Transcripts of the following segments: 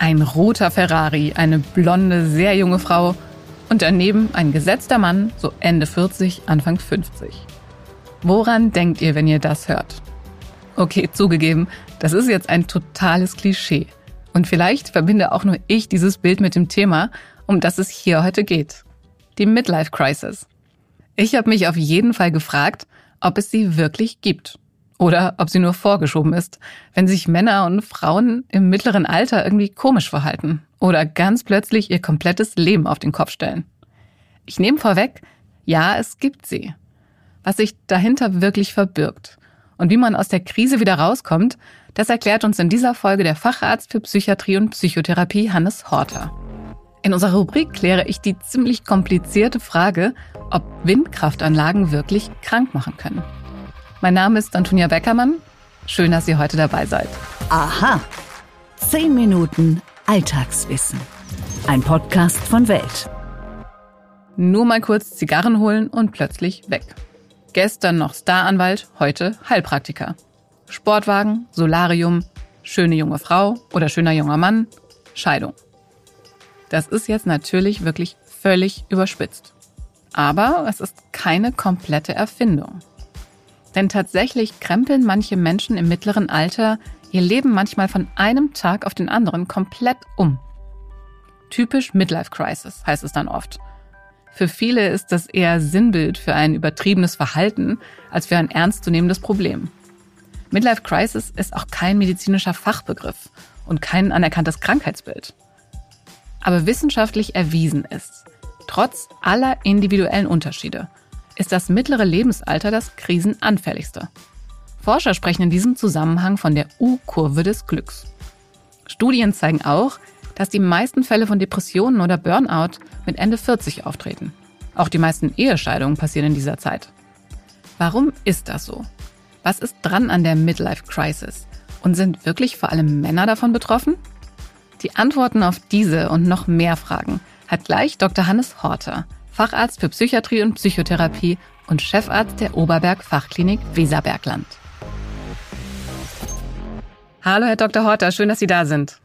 Ein roter Ferrari, eine blonde, sehr junge Frau und daneben ein gesetzter Mann, so Ende 40, Anfang 50. Woran denkt ihr, wenn ihr das hört? Okay, zugegeben, das ist jetzt ein totales Klischee. Und vielleicht verbinde auch nur ich dieses Bild mit dem Thema, um das es hier heute geht. Die Midlife Crisis. Ich habe mich auf jeden Fall gefragt, ob es sie wirklich gibt. Oder ob sie nur vorgeschoben ist, wenn sich Männer und Frauen im mittleren Alter irgendwie komisch verhalten oder ganz plötzlich ihr komplettes Leben auf den Kopf stellen. Ich nehme vorweg, ja, es gibt sie. Was sich dahinter wirklich verbirgt und wie man aus der Krise wieder rauskommt, das erklärt uns in dieser Folge der Facharzt für Psychiatrie und Psychotherapie Hannes Horter. In unserer Rubrik kläre ich die ziemlich komplizierte Frage, ob Windkraftanlagen wirklich krank machen können. Mein Name ist Antonia Beckermann. Schön, dass ihr heute dabei seid. Aha. Zehn Minuten Alltagswissen. Ein Podcast von Welt. Nur mal kurz Zigarren holen und plötzlich weg. Gestern noch Staranwalt, heute Heilpraktiker. Sportwagen, Solarium, schöne junge Frau oder schöner junger Mann, Scheidung. Das ist jetzt natürlich wirklich völlig überspitzt. Aber es ist keine komplette Erfindung. Denn tatsächlich krempeln manche Menschen im mittleren Alter ihr Leben manchmal von einem Tag auf den anderen komplett um. Typisch Midlife Crisis heißt es dann oft. Für viele ist das eher Sinnbild für ein übertriebenes Verhalten als für ein ernstzunehmendes Problem. Midlife Crisis ist auch kein medizinischer Fachbegriff und kein anerkanntes Krankheitsbild. Aber wissenschaftlich erwiesen ist, trotz aller individuellen Unterschiede, ist das mittlere Lebensalter das krisenanfälligste. Forscher sprechen in diesem Zusammenhang von der U-Kurve des Glücks. Studien zeigen auch, dass die meisten Fälle von Depressionen oder Burnout mit Ende 40 auftreten. Auch die meisten Ehescheidungen passieren in dieser Zeit. Warum ist das so? Was ist dran an der Midlife Crisis? Und sind wirklich vor allem Männer davon betroffen? Die Antworten auf diese und noch mehr Fragen hat gleich Dr. Hannes Horter, Facharzt für Psychiatrie und Psychotherapie und Chefarzt der Oberberg Fachklinik Weserbergland. Hallo, Herr Dr. Horter, schön, dass Sie da sind.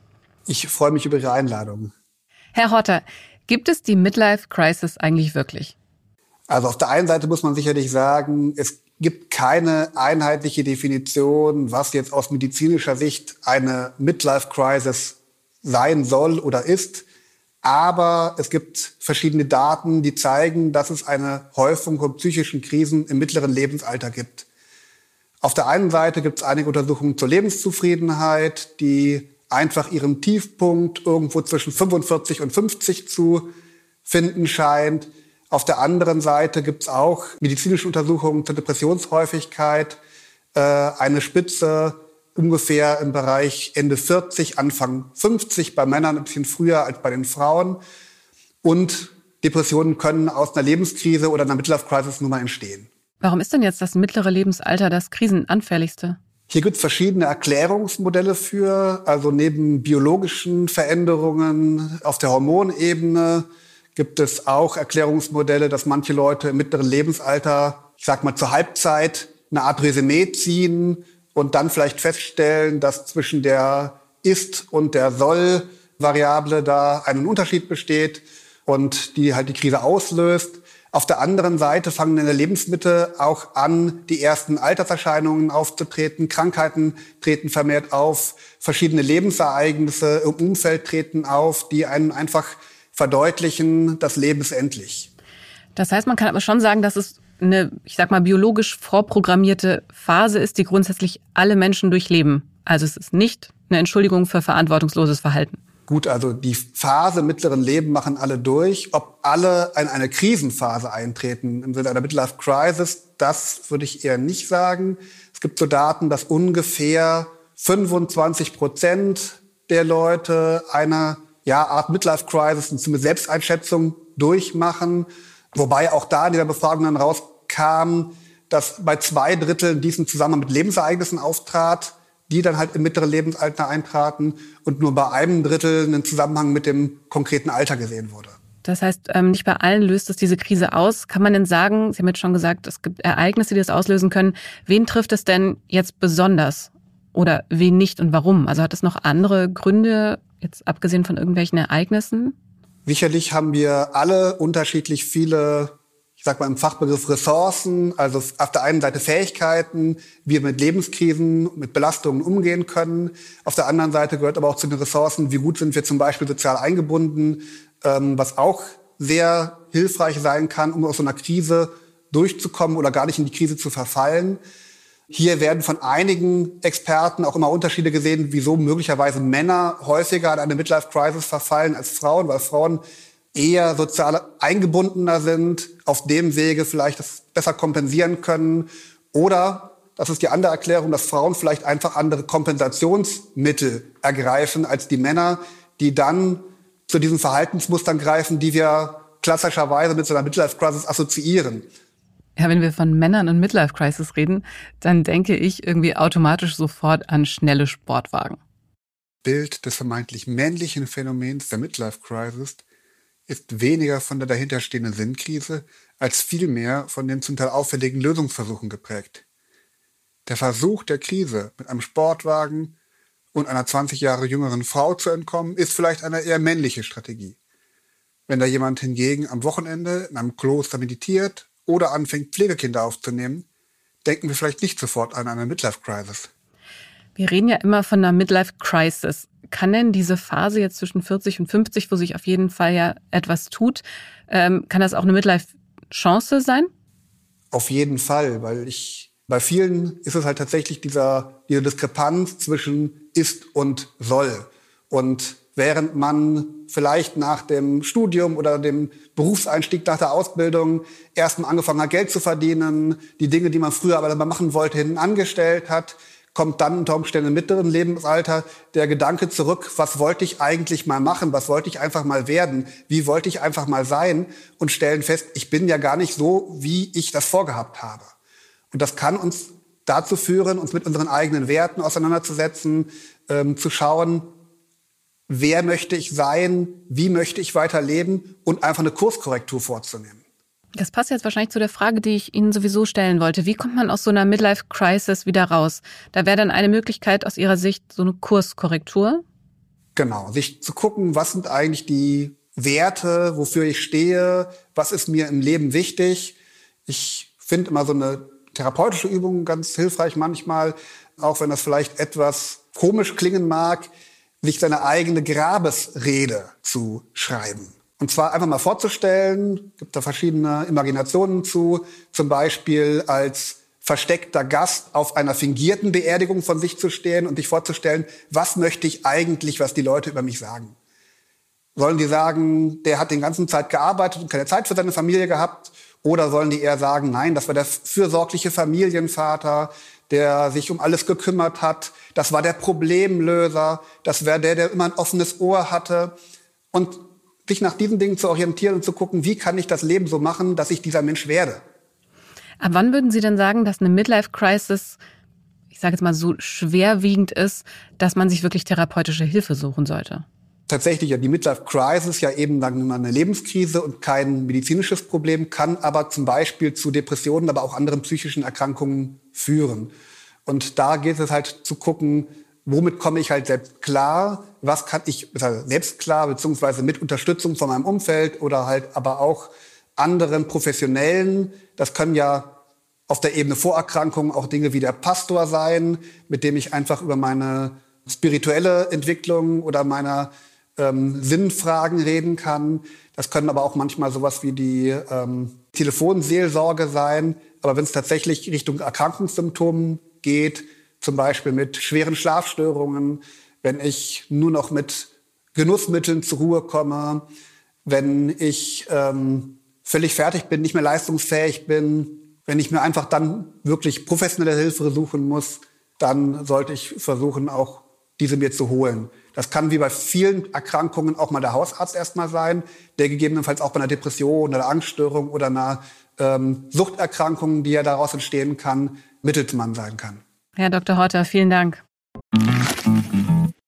Ich freue mich über Ihre Einladung. Herr Horter, gibt es die Midlife Crisis eigentlich wirklich? Also auf der einen Seite muss man sicherlich sagen, es gibt keine einheitliche Definition, was jetzt aus medizinischer Sicht eine Midlife Crisis sein soll oder ist. Aber es gibt verschiedene Daten, die zeigen, dass es eine Häufung von psychischen Krisen im mittleren Lebensalter gibt. Auf der einen Seite gibt es einige Untersuchungen zur Lebenszufriedenheit, die einfach ihren Tiefpunkt irgendwo zwischen 45 und 50 zu finden scheint. Auf der anderen Seite gibt es auch medizinische Untersuchungen zur Depressionshäufigkeit, äh, eine Spitze ungefähr im Bereich Ende 40, Anfang 50, bei Männern ein bisschen früher als bei den Frauen. Und Depressionen können aus einer Lebenskrise oder einer Midlife Crisis nur mal entstehen. Warum ist denn jetzt das mittlere Lebensalter das krisenanfälligste? Hier gibt es verschiedene Erklärungsmodelle für. Also neben biologischen Veränderungen auf der Hormonebene gibt es auch Erklärungsmodelle, dass manche Leute im mittleren Lebensalter, ich sag mal zur Halbzeit, eine Art Resümee ziehen und dann vielleicht feststellen, dass zwischen der ist und der soll Variable da einen Unterschied besteht und die halt die Krise auslöst. Auf der anderen Seite fangen in der Lebensmitte auch an, die ersten Alterserscheinungen aufzutreten. Krankheiten treten vermehrt auf. Verschiedene Lebensereignisse im Umfeld treten auf, die einen einfach verdeutlichen, das Leben ist endlich. Das heißt, man kann aber schon sagen, dass es eine, ich sag mal, biologisch vorprogrammierte Phase ist, die grundsätzlich alle Menschen durchleben. Also es ist nicht eine Entschuldigung für verantwortungsloses Verhalten. Gut, also die Phase mittleren Leben machen alle durch. Ob alle in eine Krisenphase eintreten im Sinne einer Midlife Crisis, das würde ich eher nicht sagen. Es gibt so Daten, dass ungefähr 25 Prozent der Leute eine ja, Art Midlife Crisis, eine Selbsteinschätzung durchmachen. Wobei auch da in dieser Befragung dann rauskam, dass bei zwei Dritteln diesen Zusammenhang mit Lebensereignissen auftrat, die dann halt im mittleren Lebensalter eintraten und nur bei einem Drittel einen Zusammenhang mit dem konkreten Alter gesehen wurde. Das heißt, ähm, nicht bei allen löst es diese Krise aus. Kann man denn sagen, Sie haben jetzt schon gesagt, es gibt Ereignisse, die das auslösen können. Wen trifft es denn jetzt besonders? Oder wen nicht und warum? Also hat es noch andere Gründe, Jetzt abgesehen von irgendwelchen Ereignissen? Sicherlich haben wir alle unterschiedlich viele, ich sag mal im Fachbegriff Ressourcen, also auf der einen Seite Fähigkeiten, wie wir mit Lebenskrisen, mit Belastungen umgehen können. Auf der anderen Seite gehört aber auch zu den Ressourcen, wie gut sind wir zum Beispiel sozial eingebunden, ähm, was auch sehr hilfreich sein kann, um aus so einer Krise durchzukommen oder gar nicht in die Krise zu verfallen. Hier werden von einigen Experten auch immer Unterschiede gesehen, wieso möglicherweise Männer häufiger an eine Midlife-Crisis verfallen als Frauen, weil Frauen eher sozial eingebundener sind, auf dem Wege vielleicht das besser kompensieren können. Oder, das ist die andere Erklärung, dass Frauen vielleicht einfach andere Kompensationsmittel ergreifen als die Männer, die dann zu diesen Verhaltensmustern greifen, die wir klassischerweise mit so einer Midlife-Crisis assoziieren. Ja, wenn wir von Männern und Midlife Crisis reden, dann denke ich irgendwie automatisch sofort an schnelle Sportwagen. Bild des vermeintlich männlichen Phänomens der Midlife Crisis ist weniger von der dahinterstehenden Sinnkrise als vielmehr von den zum Teil auffälligen Lösungsversuchen geprägt. Der Versuch der Krise, mit einem Sportwagen und einer 20 Jahre jüngeren Frau zu entkommen, ist vielleicht eine eher männliche Strategie. Wenn da jemand hingegen am Wochenende in einem Kloster meditiert oder anfängt, Pflegekinder aufzunehmen, denken wir vielleicht nicht sofort an eine Midlife-Crisis. Wir reden ja immer von einer Midlife-Crisis. Kann denn diese Phase jetzt zwischen 40 und 50, wo sich auf jeden Fall ja etwas tut, ähm, kann das auch eine Midlife-Chance sein? Auf jeden Fall, weil ich bei vielen ist es halt tatsächlich dieser, diese Diskrepanz zwischen ist und soll. Und während man vielleicht nach dem Studium oder dem Berufseinstieg nach der Ausbildung erstmal angefangen hat, Geld zu verdienen, die Dinge, die man früher aber mal machen wollte, hinten angestellt hat, kommt dann unter Umständen im mittleren Lebensalter der Gedanke zurück, was wollte ich eigentlich mal machen, was wollte ich einfach mal werden, wie wollte ich einfach mal sein? Und stellen fest, ich bin ja gar nicht so, wie ich das vorgehabt habe. Und das kann uns dazu führen, uns mit unseren eigenen Werten auseinanderzusetzen, ähm, zu schauen, wer möchte ich sein, wie möchte ich weiterleben und einfach eine Kurskorrektur vorzunehmen. Das passt jetzt wahrscheinlich zu der Frage, die ich Ihnen sowieso stellen wollte. Wie kommt man aus so einer Midlife-Crisis wieder raus? Da wäre dann eine Möglichkeit aus Ihrer Sicht so eine Kurskorrektur? Genau, sich zu gucken, was sind eigentlich die Werte, wofür ich stehe, was ist mir im Leben wichtig. Ich finde immer so eine therapeutische Übung ganz hilfreich manchmal, auch wenn das vielleicht etwas komisch klingen mag, sich seine eigene Grabesrede zu schreiben. Und zwar einfach mal vorzustellen, gibt da verschiedene Imaginationen zu, zum Beispiel als versteckter Gast auf einer fingierten Beerdigung von sich zu stehen und sich vorzustellen, was möchte ich eigentlich, was die Leute über mich sagen. Sollen die sagen, der hat den ganzen Zeit gearbeitet und keine Zeit für seine Familie gehabt? Oder sollen die eher sagen, nein, das war der fürsorgliche Familienvater, der sich um alles gekümmert hat. Das war der Problemlöser. Das wäre der, der immer ein offenes Ohr hatte. Und sich nach diesen Dingen zu orientieren und zu gucken, wie kann ich das Leben so machen, dass ich dieser Mensch werde. Ab wann würden Sie denn sagen, dass eine Midlife-Crisis, ich sage jetzt mal so schwerwiegend ist, dass man sich wirklich therapeutische Hilfe suchen sollte? Tatsächlich ja die Midlife Crisis ja eben dann eine Lebenskrise und kein medizinisches Problem, kann aber zum Beispiel zu Depressionen, aber auch anderen psychischen Erkrankungen führen. Und da geht es halt zu gucken, womit komme ich halt selbst klar, was kann ich selbst klar, beziehungsweise mit Unterstützung von meinem Umfeld oder halt aber auch anderen Professionellen. Das können ja auf der Ebene Vorerkrankungen auch Dinge wie der Pastor sein, mit dem ich einfach über meine spirituelle Entwicklung oder meiner ähm, Sinnfragen reden kann. Das können aber auch manchmal sowas wie die ähm, Telefonseelsorge sein. Aber wenn es tatsächlich Richtung Erkrankungssymptomen geht, zum Beispiel mit schweren Schlafstörungen, wenn ich nur noch mit Genussmitteln zur Ruhe komme, wenn ich ähm, völlig fertig bin, nicht mehr leistungsfähig bin, wenn ich mir einfach dann wirklich professionelle Hilfe suchen muss, dann sollte ich versuchen, auch diese mir zu holen. Das kann wie bei vielen Erkrankungen auch mal der Hausarzt erstmal sein, der gegebenenfalls auch bei einer Depression oder Angststörung oder einer ähm, Suchterkrankung, die ja daraus entstehen kann, Mittelsmann sein kann. Herr Dr. Horter, vielen Dank.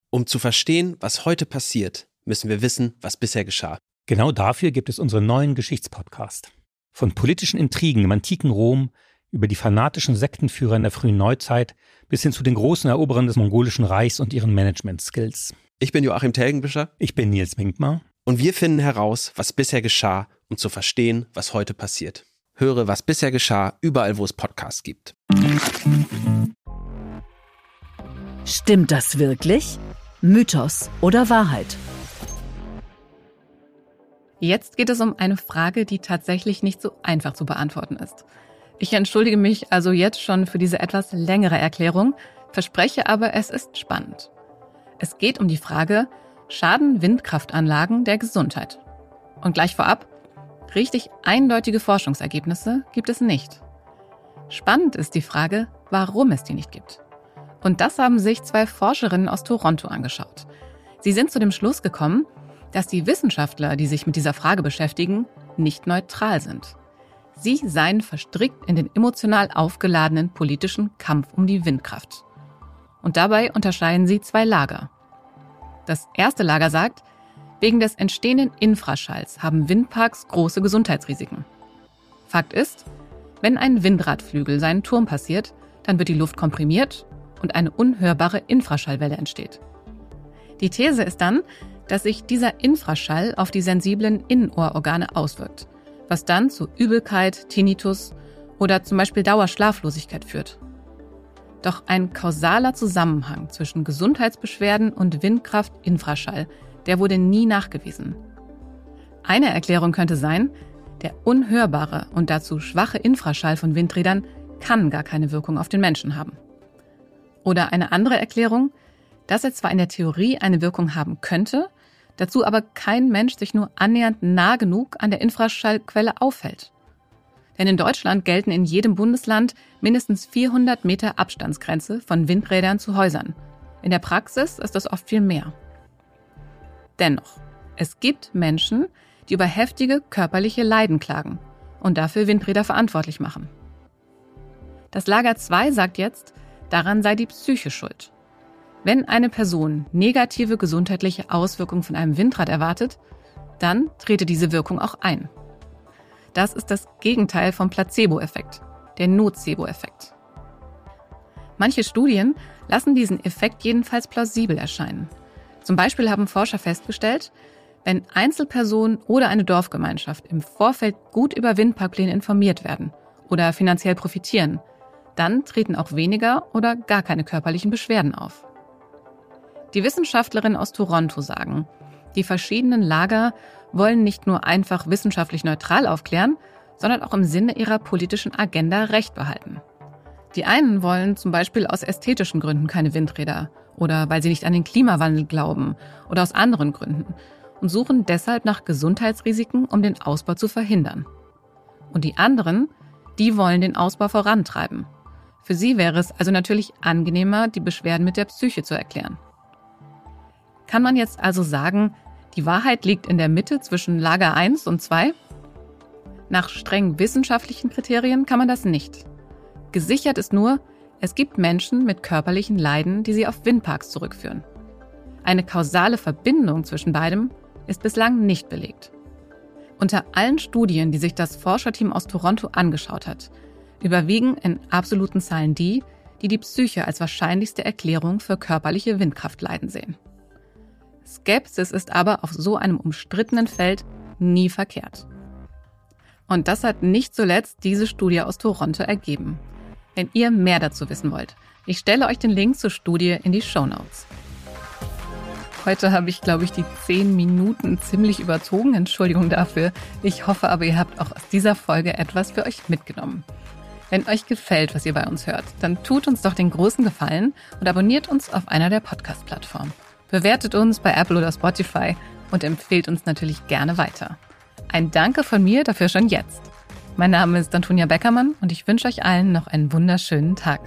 Um zu verstehen, was heute passiert, müssen wir wissen, was bisher geschah. Genau dafür gibt es unseren neuen Geschichtspodcast. Von politischen Intrigen im antiken Rom über die fanatischen Sektenführer in der frühen Neuzeit bis hin zu den großen Eroberern des mongolischen Reichs und ihren Management-Skills. Ich bin Joachim Telgenbischer. Ich bin Nils Winkmar. Und wir finden heraus, was bisher geschah, um zu verstehen, was heute passiert. Höre, was bisher geschah, überall, wo es Podcasts gibt. Stimmt das wirklich? Mythos oder Wahrheit? Jetzt geht es um eine Frage, die tatsächlich nicht so einfach zu beantworten ist. Ich entschuldige mich also jetzt schon für diese etwas längere Erklärung, verspreche aber, es ist spannend. Es geht um die Frage, schaden Windkraftanlagen der Gesundheit? Und gleich vorab, richtig eindeutige Forschungsergebnisse gibt es nicht. Spannend ist die Frage, warum es die nicht gibt. Und das haben sich zwei Forscherinnen aus Toronto angeschaut. Sie sind zu dem Schluss gekommen, dass die Wissenschaftler, die sich mit dieser Frage beschäftigen, nicht neutral sind. Sie seien verstrickt in den emotional aufgeladenen politischen Kampf um die Windkraft. Und dabei unterscheiden sie zwei Lager. Das erste Lager sagt, wegen des entstehenden Infraschalls haben Windparks große Gesundheitsrisiken. Fakt ist, wenn ein Windradflügel seinen Turm passiert, dann wird die Luft komprimiert und eine unhörbare Infraschallwelle entsteht. Die These ist dann, dass sich dieser Infraschall auf die sensiblen Innenohrorgane auswirkt, was dann zu Übelkeit, Tinnitus oder zum Beispiel Dauerschlaflosigkeit führt. Doch ein kausaler Zusammenhang zwischen Gesundheitsbeschwerden und Windkraft-Infraschall, der wurde nie nachgewiesen. Eine Erklärung könnte sein, der unhörbare und dazu schwache Infraschall von Windrädern kann gar keine Wirkung auf den Menschen haben. Oder eine andere Erklärung, dass er zwar in der Theorie eine Wirkung haben könnte, dazu aber kein Mensch sich nur annähernd nah genug an der Infraschallquelle aufhält. Denn in Deutschland gelten in jedem Bundesland mindestens 400 Meter Abstandsgrenze von Windrädern zu Häusern. In der Praxis ist das oft viel mehr. Dennoch, es gibt Menschen, die über heftige körperliche Leiden klagen und dafür Windräder verantwortlich machen. Das Lager 2 sagt jetzt, daran sei die Psyche schuld. Wenn eine Person negative gesundheitliche Auswirkungen von einem Windrad erwartet, dann trete diese Wirkung auch ein. Das ist das Gegenteil vom Placebo-Effekt, der Nocebo-Effekt. Manche Studien lassen diesen Effekt jedenfalls plausibel erscheinen. Zum Beispiel haben Forscher festgestellt, wenn Einzelpersonen oder eine Dorfgemeinschaft im Vorfeld gut über Windparkpläne informiert werden oder finanziell profitieren, dann treten auch weniger oder gar keine körperlichen Beschwerden auf. Die Wissenschaftlerinnen aus Toronto sagen, die verschiedenen Lager wollen nicht nur einfach wissenschaftlich neutral aufklären, sondern auch im Sinne ihrer politischen Agenda Recht behalten. Die einen wollen zum Beispiel aus ästhetischen Gründen keine Windräder oder weil sie nicht an den Klimawandel glauben oder aus anderen Gründen und suchen deshalb nach Gesundheitsrisiken, um den Ausbau zu verhindern. Und die anderen, die wollen den Ausbau vorantreiben. Für sie wäre es also natürlich angenehmer, die Beschwerden mit der Psyche zu erklären. Kann man jetzt also sagen, die Wahrheit liegt in der Mitte zwischen Lager 1 und 2? Nach streng wissenschaftlichen Kriterien kann man das nicht. Gesichert ist nur, es gibt Menschen mit körperlichen Leiden, die sie auf Windparks zurückführen. Eine kausale Verbindung zwischen beidem ist bislang nicht belegt. Unter allen Studien, die sich das Forscherteam aus Toronto angeschaut hat, überwiegen in absoluten Zahlen die, die die Psyche als wahrscheinlichste Erklärung für körperliche Windkraftleiden sehen. Skepsis ist aber auf so einem umstrittenen Feld nie verkehrt. Und das hat nicht zuletzt diese Studie aus Toronto ergeben. Wenn ihr mehr dazu wissen wollt, ich stelle euch den Link zur Studie in die Show Notes. Heute habe ich, glaube ich, die zehn Minuten ziemlich überzogen. Entschuldigung dafür. Ich hoffe aber, ihr habt auch aus dieser Folge etwas für euch mitgenommen. Wenn euch gefällt, was ihr bei uns hört, dann tut uns doch den großen Gefallen und abonniert uns auf einer der Podcast-Plattformen. Bewertet uns bei Apple oder Spotify und empfehlt uns natürlich gerne weiter. Ein Danke von mir dafür schon jetzt. Mein Name ist Antonia Beckermann und ich wünsche euch allen noch einen wunderschönen Tag.